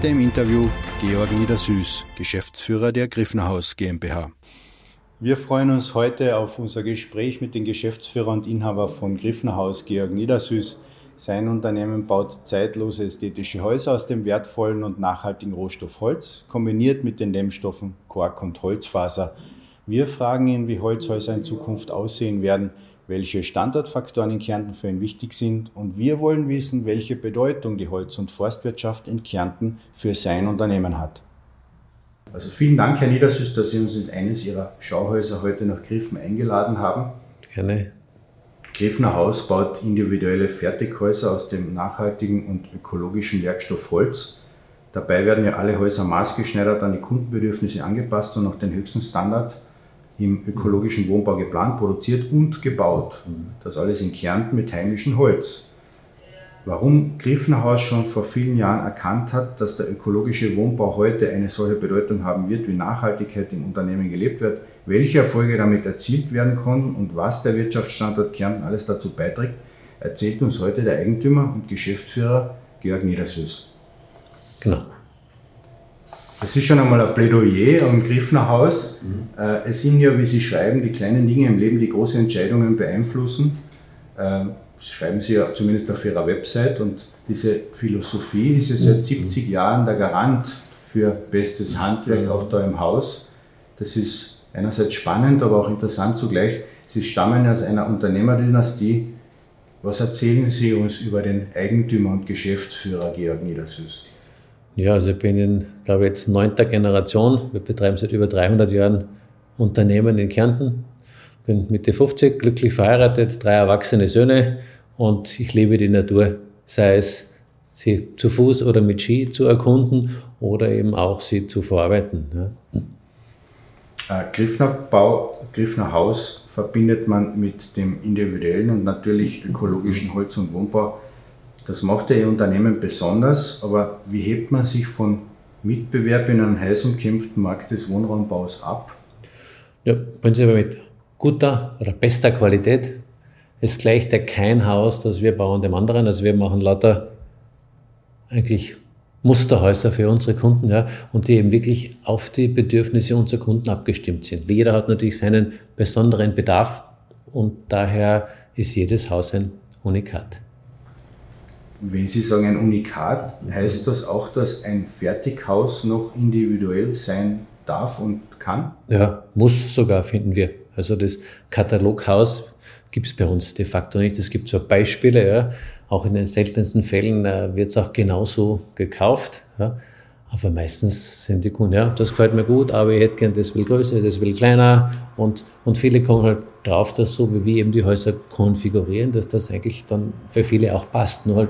Heute im Interview Georg Niedersüß, Geschäftsführer der Griffnerhaus GmbH. Wir freuen uns heute auf unser Gespräch mit dem Geschäftsführer und Inhaber von Griffnerhaus, Georg Niedersüß. Sein Unternehmen baut zeitlose ästhetische Häuser aus dem wertvollen und nachhaltigen Rohstoff Holz, kombiniert mit den Dämmstoffen Kork und Holzfaser. Wir fragen ihn, wie Holzhäuser in Zukunft aussehen werden, welche Standortfaktoren in Kärnten für ihn wichtig sind und wir wollen wissen, welche Bedeutung die Holz- und Forstwirtschaft in Kärnten für sein Unternehmen hat. Also vielen Dank, Herr Niedersüß, dass Sie uns in eines Ihrer Schauhäuser heute nach Griffen eingeladen haben. Gerne. Grefner Haus baut individuelle Fertighäuser aus dem nachhaltigen und ökologischen Werkstoff Holz. Dabei werden ja alle Häuser maßgeschneidert an die Kundenbedürfnisse angepasst und nach den höchsten Standard im ökologischen Wohnbau geplant, produziert und gebaut. Das alles in Kärnten mit heimischem Holz. Warum Griffenhaus schon vor vielen Jahren erkannt hat, dass der ökologische Wohnbau heute eine solche Bedeutung haben wird, wie Nachhaltigkeit im Unternehmen gelebt wird, welche Erfolge damit erzielt werden konnten und was der Wirtschaftsstandort Kärnten alles dazu beiträgt, erzählt uns heute der Eigentümer und Geschäftsführer Georg Niedersüß. Genau. Es ist schon einmal ein Plädoyer am Griffner Haus. Mhm. Es sind ja, wie Sie schreiben, die kleinen Dinge im Leben, die große Entscheidungen beeinflussen. Das ähm, schreiben Sie ja zumindest auf Ihrer Website. Und diese Philosophie ist ja seit 70 mhm. Jahren der Garant für bestes Handwerk, mhm. auch da im Haus. Das ist einerseits spannend, aber auch interessant zugleich. Sie stammen aus einer Unternehmerdynastie. Was erzählen Sie uns über den Eigentümer und Geschäftsführer Georg Niedersüß? Ja, also ich bin in, glaube ich, jetzt neunter Generation. Wir betreiben seit über 300 Jahren Unternehmen in Kärnten. Bin Mitte 50, glücklich verheiratet, drei erwachsene Söhne und ich liebe die Natur, sei es sie zu Fuß oder mit Ski zu erkunden oder eben auch sie zu verarbeiten. Ja. Äh, Griffner Bau, Griffner Haus verbindet man mit dem individuellen und natürlich ökologischen Holz- und Wohnbau das macht Ihr Unternehmen besonders, aber wie hebt man sich von Mitbewerb in einem heiß umkämpften Markt des Wohnraumbaus ab? Ja, prinzipiell mit guter oder bester Qualität. Es gleicht ja kein Haus, das wir bauen dem anderen. Also wir machen lauter eigentlich Musterhäuser für unsere Kunden, ja, und die eben wirklich auf die Bedürfnisse unserer Kunden abgestimmt sind. Jeder hat natürlich seinen besonderen Bedarf und daher ist jedes Haus ein Unikat. Wenn Sie sagen ein Unikat, heißt das auch, dass ein Fertighaus noch individuell sein darf und kann? Ja, muss sogar, finden wir. Also das Kataloghaus gibt es bei uns de facto nicht. Es gibt zwar Beispiele, ja, auch in den seltensten Fällen äh, wird es auch genauso gekauft. Ja. Aber meistens sind die Kunden, ja, das gefällt mir gut, aber ich hätte gern das will größer, das will kleiner. Und, und viele kommen halt drauf, dass so wie wir eben die Häuser konfigurieren, dass das eigentlich dann für viele auch passt. Nur halt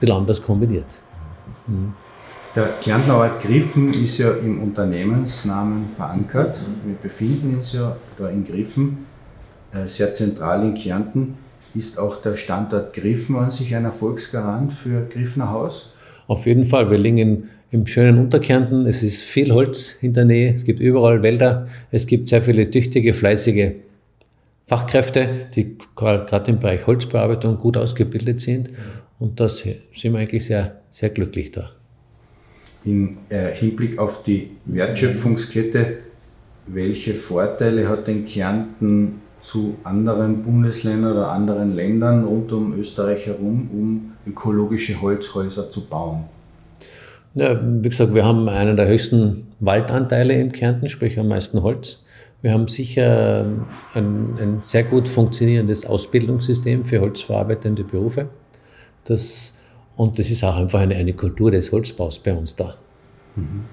bisschen anders kombiniert. Mhm. Der Kärntner Ort Griffen ist ja im Unternehmensnamen verankert. Wir befinden uns ja da in Griffen, äh, sehr zentral in Kärnten. Ist auch der Standort Griffen an sich ein Erfolgsgarant für Griffner Haus? Auf jeden Fall. Wir liegen im schönen Unterkärnten. Es ist viel Holz in der Nähe. Es gibt überall Wälder. Es gibt sehr viele tüchtige, fleißige Fachkräfte, die gerade im Bereich Holzbearbeitung gut ausgebildet sind. Und da sind wir eigentlich sehr, sehr glücklich da. Im äh, Hinblick auf die Wertschöpfungskette, welche Vorteile hat denn Kärnten zu anderen Bundesländern oder anderen Ländern rund um Österreich herum, um ökologische Holzhäuser zu bauen? Ja, wie gesagt, wir haben einen der höchsten Waldanteile in Kärnten, sprich am meisten Holz. Wir haben sicher ein, ein sehr gut funktionierendes Ausbildungssystem für holzverarbeitende Berufe. Das, und das ist auch einfach eine, eine Kultur des Holzbaus bei uns da. Mhm.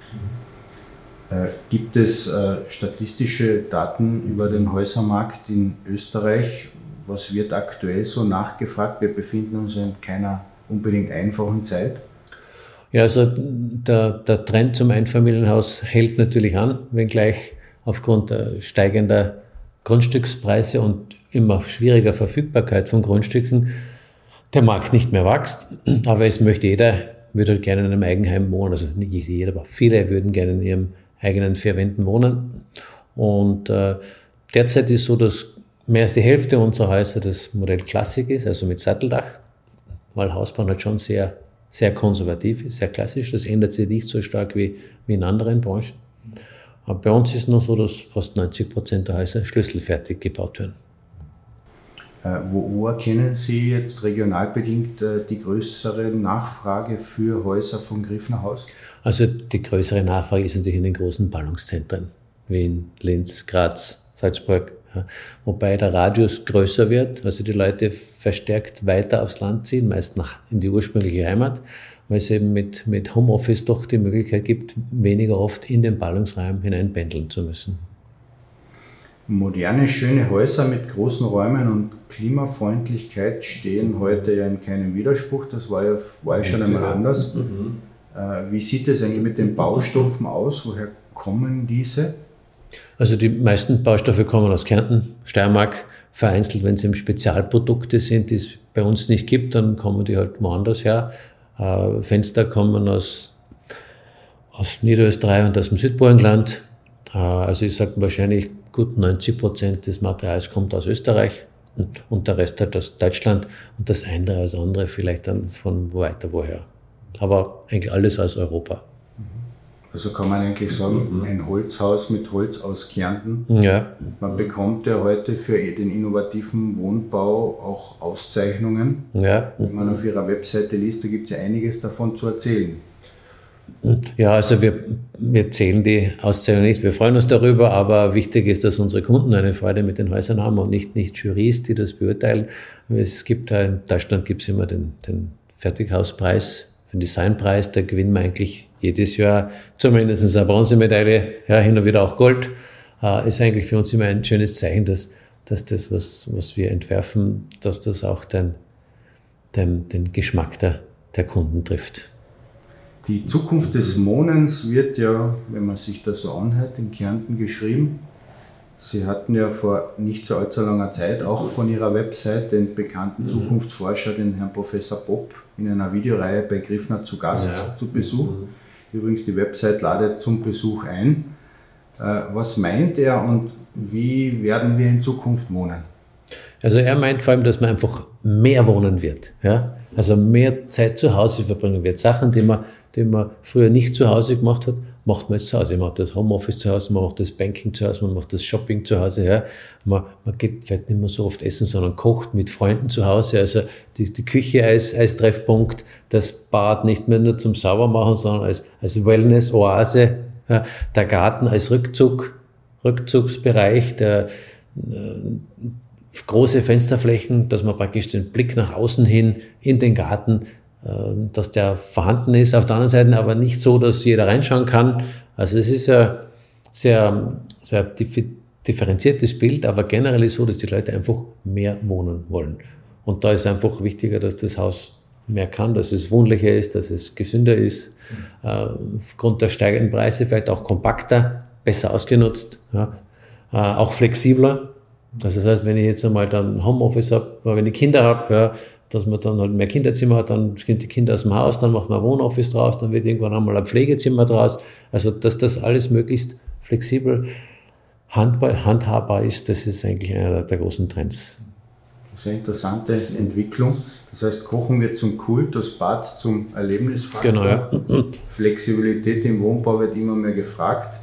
Äh, gibt es äh, statistische Daten über den Häusermarkt in Österreich? Was wird aktuell so nachgefragt? Wir befinden uns in keiner unbedingt einfachen Zeit. Ja, also der, der Trend zum Einfamilienhaus hält natürlich an, wenngleich aufgrund steigender Grundstückspreise und immer schwieriger Verfügbarkeit von Grundstücken der Markt nicht mehr wächst. Aber es möchte jeder, würde halt gerne in einem Eigenheim wohnen. Also nicht jeder, aber viele würden gerne in ihrem eigenen vier Wänden wohnen. Und äh, derzeit ist so, dass mehr als die Hälfte unserer Häuser das Modell Klassik ist, also mit Satteldach, weil Hausbau halt schon sehr sehr konservativ ist, sehr klassisch. Das ändert sich nicht so stark wie, wie in anderen Branchen. Aber bei uns ist es noch so, dass fast 90 Prozent der Häuser schlüsselfertig gebaut werden. Äh, wo, wo, erkennen Sie jetzt regionalbedingt äh, die größere Nachfrage für Häuser von Griffner Haus? Also die größere Nachfrage ist natürlich in den großen Ballungszentren. Wien, Linz, Graz, Salzburg. Ja. Wobei der Radius größer wird, also die Leute verstärkt weiter aufs Land ziehen, meist nach, in die ursprüngliche Heimat, weil es eben mit, mit Homeoffice doch die Möglichkeit gibt, weniger oft in den Ballungsraum hineinpendeln zu müssen. Moderne, schöne Häuser mit großen Räumen und Klimafreundlichkeit stehen heute ja in keinem Widerspruch. Das war ja, war ja schon einmal anders. Mhm. Äh, wie sieht es eigentlich mit den Baustoffen aus? Woher kommen diese? Also die meisten Baustoffe kommen aus Kärnten, Steiermark, vereinzelt, wenn es eben Spezialprodukte sind, die es bei uns nicht gibt, dann kommen die halt woanders her. Äh, Fenster kommen aus, aus Niederösterreich und aus dem Südburgenland. Äh, also ich sage wahrscheinlich gut 90 Prozent des Materials kommt aus Österreich und der Rest halt aus Deutschland und das eine als andere vielleicht dann von weiter woher. Aber eigentlich alles aus Europa. Also kann man eigentlich sagen, mhm. ein Holzhaus mit Holz aus Kärnten. Ja. Man bekommt ja heute für den innovativen Wohnbau auch Auszeichnungen. Ja. Wenn man auf Ihrer Webseite liest, da gibt es ja einiges davon zu erzählen. Ja, also wir, wir zählen die Auszeichnungen nicht. Wir freuen uns darüber, aber wichtig ist, dass unsere Kunden eine Freude mit den Häusern haben und nicht, nicht Jurys, die das beurteilen. Es gibt in Deutschland gibt es immer den, den Fertighauspreis, den Designpreis, da gewinnen wir eigentlich jedes Jahr zumindest eine Bronzemedaille, ja, hin und wieder auch Gold. Äh, ist eigentlich für uns immer ein schönes Zeichen, dass, dass das, was, was wir entwerfen, dass das auch den, den, den Geschmack der, der Kunden trifft. Die Zukunft des Wohnens wird ja, wenn man sich das so anhört, in Kärnten geschrieben. Sie hatten ja vor nicht so allzu langer Zeit auch von Ihrer Website den bekannten mhm. Zukunftsforscher, den Herrn Professor Bob, in einer Videoreihe bei Griffner zu Gast ja. zu Besuch. Mhm. Übrigens, die Website ladet zum Besuch ein. Äh, was meint er und wie werden wir in Zukunft wohnen? Also er meint vor allem, dass man einfach mehr wohnen wird. Ja? Also mehr Zeit zu Hause verbringen wird. Sachen, die man, die man früher nicht zu Hause gemacht hat, macht man jetzt zu Hause. Man macht das Homeoffice zu Hause, man macht das Banking zu Hause, man macht das Shopping zu Hause. Ja. Man, man geht vielleicht nicht mehr so oft essen, sondern kocht mit Freunden zu Hause. Also die, die Küche als, als Treffpunkt, das Bad nicht mehr nur zum Saubermachen, sondern als, als Wellness-Oase. Ja. Der Garten als Rückzug, Rückzugsbereich, der, äh, große Fensterflächen, dass man praktisch den Blick nach außen hin in den Garten, dass der vorhanden ist. Auf der anderen Seite aber nicht so, dass jeder reinschauen kann. Also es ist ein sehr, sehr differenziertes Bild, aber generell ist so, dass die Leute einfach mehr wohnen wollen. Und da ist einfach wichtiger, dass das Haus mehr kann, dass es wohnlicher ist, dass es gesünder ist, äh, aufgrund der steigenden Preise vielleicht auch kompakter, besser ausgenutzt, ja, äh, auch flexibler. Also das heißt, wenn ich jetzt einmal dann Homeoffice habe, wenn ich Kinder habe, ja, dass man dann halt mehr Kinderzimmer hat, dann sind die Kinder aus dem Haus, dann macht man ein Wohnoffice draus, dann wird irgendwann einmal ein Pflegezimmer draus. Also dass das alles möglichst flexibel handbar, handhabbar ist, das ist eigentlich einer der großen Trends. Das ist eine interessante Entwicklung. Das heißt, Kochen wird zum Kult, das Bad zum Erlebnisfaktor. Genau, ja. Flexibilität im Wohnbau wird immer mehr gefragt.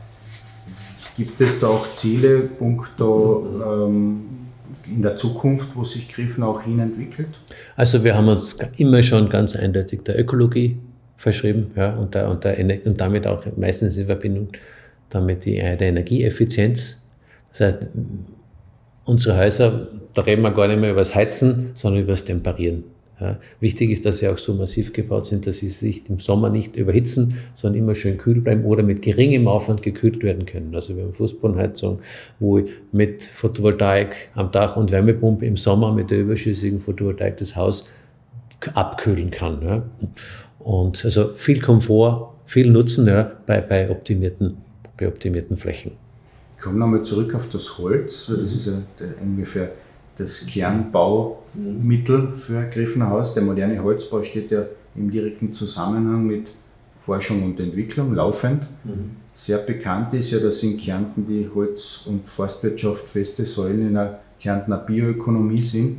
Gibt es da auch Ziele, punkto ähm, in der Zukunft, wo sich Griffen auch hin entwickelt? Also wir haben uns immer schon ganz eindeutig der Ökologie verschrieben ja, und, der, und, der, und damit auch meistens in Verbindung damit die, äh, der Energieeffizienz. Das heißt, unsere Häuser, da reden wir gar nicht mehr über das Heizen, sondern über das Temperieren. Ja, wichtig ist, dass sie auch so massiv gebaut sind, dass sie sich im Sommer nicht überhitzen, sondern immer schön kühl bleiben oder mit geringem Aufwand gekühlt werden können. Also wir haben Fußbodenheizung, wo mit Photovoltaik am Dach und Wärmepumpe im Sommer mit der überschüssigen Photovoltaik das Haus abkühlen kann. Ja. Und also viel Komfort, viel Nutzen ja, bei, bei, optimierten, bei optimierten Flächen. Ich komme nochmal zurück auf das Holz, weil das ist ja ungefähr das Kernbaumittel für Griffner Haus. Der moderne Holzbau steht ja im direkten Zusammenhang mit Forschung und Entwicklung laufend. Mhm. Sehr bekannt ist ja, dass in Kärnten die Holz- und Forstwirtschaft feste Säulen in einer Kärntner Bioökonomie sind.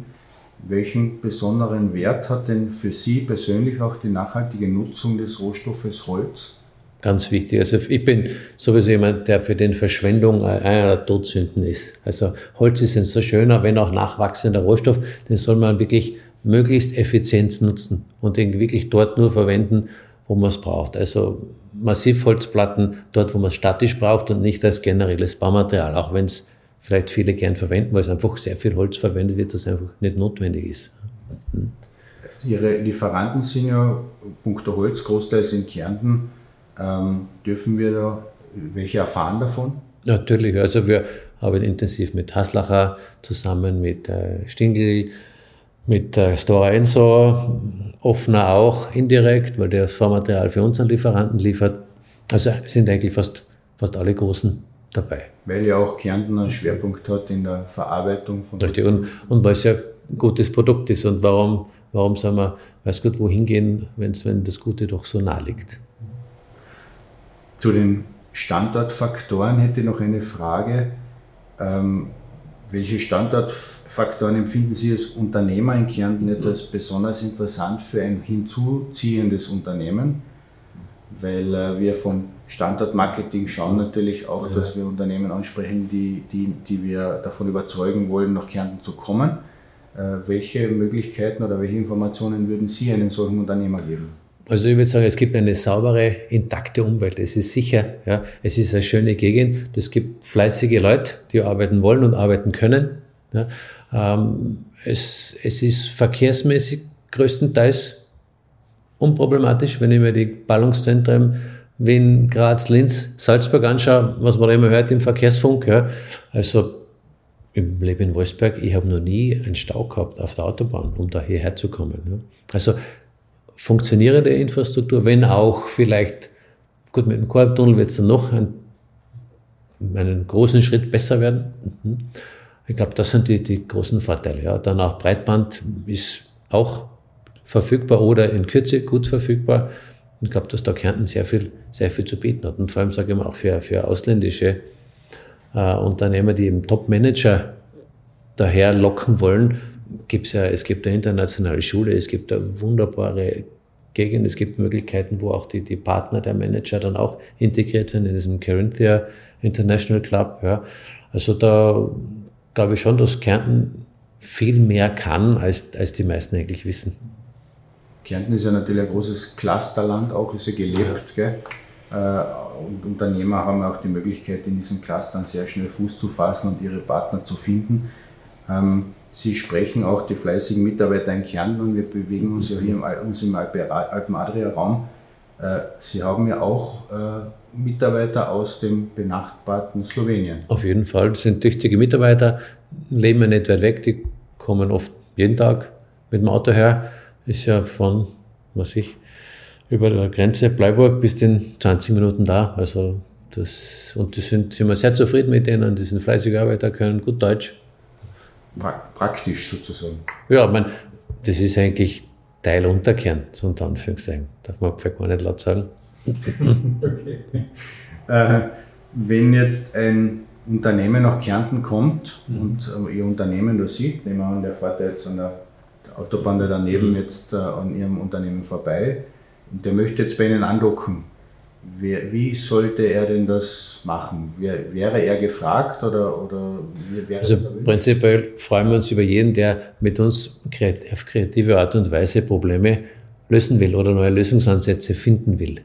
Welchen besonderen Wert hat denn für Sie persönlich auch die nachhaltige Nutzung des Rohstoffes Holz? Ganz wichtig. Also ich bin sowieso jemand, der für den Verschwendung einer der Todsünden ist. Also Holz ist ein so schöner, wenn auch nachwachsender Rohstoff, den soll man wirklich möglichst effizient nutzen und den wirklich dort nur verwenden, wo man es braucht. Also Massivholzplatten dort, wo man es statisch braucht und nicht als generelles Baumaterial, auch wenn es vielleicht viele gern verwenden, weil es einfach sehr viel Holz verwendet wird, das einfach nicht notwendig ist. Hm. Ihre Lieferanten sind ja punkto Holz großteils in Kärnten. Ähm, dürfen wir da welche erfahren davon? Natürlich, also wir arbeiten intensiv mit Haslacher zusammen, mit äh, Stingel, mit äh, Stora Enso, offener auch indirekt, weil der das Vormaterial für unseren Lieferanten liefert. Also sind eigentlich fast, fast alle großen dabei. Weil ja auch Kärnten einen Schwerpunkt hat in der Verarbeitung von Richtig, und, und weil es ja ein gutes Produkt ist und warum, warum soll man, weiß Gott, wohin gehen, wenn's, wenn das Gute doch so nah liegt. Zu den Standortfaktoren hätte ich noch eine Frage. Ähm, welche Standortfaktoren empfinden Sie als Unternehmer in Kärnten jetzt als besonders interessant für ein hinzuziehendes Unternehmen? Weil äh, wir vom Standortmarketing schauen natürlich auch, ja. dass wir Unternehmen ansprechen, die, die, die wir davon überzeugen wollen, nach Kärnten zu kommen. Äh, welche Möglichkeiten oder welche Informationen würden Sie einem solchen Unternehmer geben? Also ich würde sagen, es gibt eine saubere, intakte Umwelt. Es ist sicher, ja, es ist eine schöne Gegend. Es gibt fleißige Leute, die arbeiten wollen und arbeiten können. Ja. Ähm, es, es ist verkehrsmäßig größtenteils unproblematisch, wenn ich mir die Ballungszentren Wien, Graz, Linz, Salzburg anschaue, was man immer hört im Verkehrsfunk. Ja. Also ich lebe in Wolfsberg, ich habe noch nie einen Stau gehabt auf der Autobahn, um da hierher zu kommen. Ja. Also funktionierende Infrastruktur, wenn auch vielleicht, gut, mit dem Korbtunnel wird es dann noch einen, einen großen Schritt besser werden. Mhm. Ich glaube, das sind die, die großen Vorteile. Ja. Dann auch Breitband ist auch verfügbar oder in Kürze gut verfügbar. Ich glaube, dass da Kärnten sehr viel, sehr viel zu bieten hat. Und vor allem sage ich mal auch für, für ausländische äh, Unternehmer, die eben Top-Manager daher locken wollen, gibt es ja, es gibt eine internationale Schule, es gibt eine wunderbare Gegend, es gibt Möglichkeiten, wo auch die, die Partner der Manager dann auch integriert werden in diesem Carinthia International Club. Ja. Also da glaube ich schon, dass Kärnten viel mehr kann, als, als die meisten eigentlich wissen. Kärnten ist ja natürlich ein großes Clusterland, auch ist ja gelebt. Gell? Äh, und Unternehmer haben auch die Möglichkeit, in diesen Clustern sehr schnell Fuß zu fassen und ihre Partner zu finden. Ähm, Sie sprechen auch die fleißigen Mitarbeiter in Kärnten wir bewegen uns ja hier im, uns im Alpen-Adria-Raum. Äh, Sie haben ja auch äh, Mitarbeiter aus dem benachbarten Slowenien. Auf jeden Fall, das sind tüchtige Mitarbeiter, leben ja nicht weit weg, die kommen oft jeden Tag mit dem Auto her ist ja von, was ich, über der Grenze Bleiburg bis in 20 Minuten da. Also das, und die sind, sind wir sehr zufrieden mit denen, die sind fleißige Arbeiter, können gut Deutsch. Praktisch sozusagen. Ja, ich meine, das ist eigentlich Teil Unterkern, so unter Anführungszeichen. Darf man vielleicht mal nicht laut sagen. okay. Äh, wenn jetzt ein Unternehmen nach Kärnten kommt mhm. und äh, Ihr Unternehmen da sieht, nehmen wir an, der fährt jetzt an der Autobahn daneben mhm. jetzt äh, an Ihrem Unternehmen vorbei und der möchte jetzt bei Ihnen andocken. Wie, sollte er denn das machen? Wäre er gefragt oder, oder wäre Also prinzipiell freuen wir uns über jeden, der mit uns auf kreative Art und Weise Probleme lösen will oder neue Lösungsansätze finden will.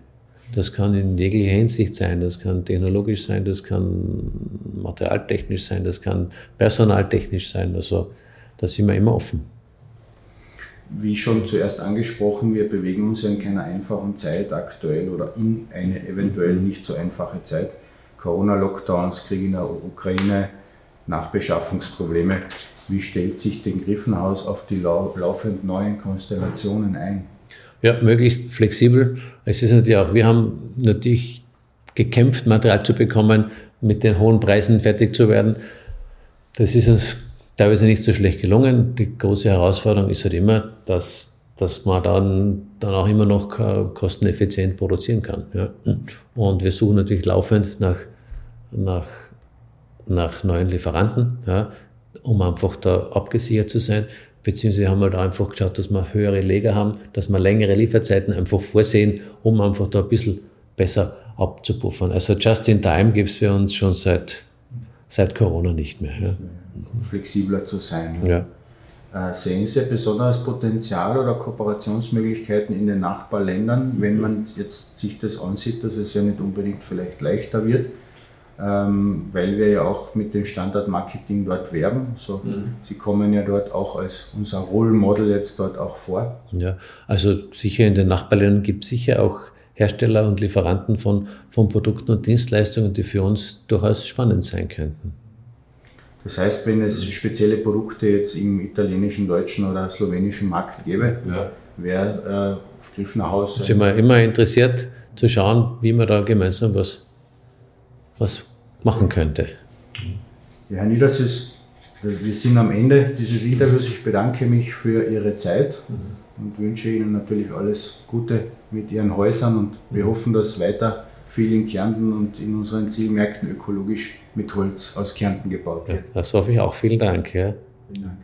Das kann in jeglicher Hinsicht sein, das kann technologisch sein, das kann materialtechnisch sein, das kann personaltechnisch sein. Also da sind wir immer offen wie schon zuerst angesprochen, wir bewegen uns ja in keiner einfachen Zeit aktuell oder in eine eventuell nicht so einfache Zeit. Corona-Lockdowns, Krieg in der Ukraine, Nachbeschaffungsprobleme. Wie stellt sich den Griffenhaus auf die laufend neuen Konstellationen ein? Ja, möglichst flexibel. Es ist natürlich auch, wir haben natürlich gekämpft, Material zu bekommen, mit den hohen Preisen fertig zu werden. Das ist uns teilweise nicht so schlecht gelungen. Die große Herausforderung ist halt immer, dass, dass man dann, dann auch immer noch kosteneffizient produzieren kann. Ja. Und wir suchen natürlich laufend nach, nach, nach neuen Lieferanten, ja, um einfach da abgesichert zu sein. beziehungsweise haben wir da einfach geschaut, dass wir höhere Leger haben, dass wir längere Lieferzeiten einfach vorsehen, um einfach da ein bisschen besser abzupuffern. Also just in time gibt es bei uns schon seit, seit Corona nicht mehr. Ja. Flexibler zu sein. Ja. Äh, sehen Sie besonderes Potenzial oder Kooperationsmöglichkeiten in den Nachbarländern, wenn man jetzt sich das ansieht, dass es ja nicht unbedingt vielleicht leichter wird? ähm, weil wir ja auch mit dem Standardmarketing dort werben. So, mhm. Sie kommen ja dort auch als unser Role Model jetzt dort auch vor. Ja, also sicher in den Nachbarländern gibt es sicher auch Hersteller und Lieferanten von, von Produkten und Dienstleistungen, die für uns durchaus spannend sein könnten. Das heißt, wenn es spezielle Produkte jetzt im italienischen, deutschen oder slowenischen Markt gäbe, ja. wäre äh, Griffner Haus. Sind wir immer interessiert zu schauen, wie wir da gemeinsam was was machen könnte. Ja, Herr Niedersüß, wir sind am Ende dieses Interviews. Ich bedanke mich für Ihre Zeit und wünsche Ihnen natürlich alles Gute mit Ihren Häusern und wir hoffen, dass weiter viel in Kärnten und in unseren Zielmärkten ökologisch mit Holz aus Kärnten gebaut wird. Ja, das hoffe ich auch. Vielen Dank. Ja. Vielen Dank.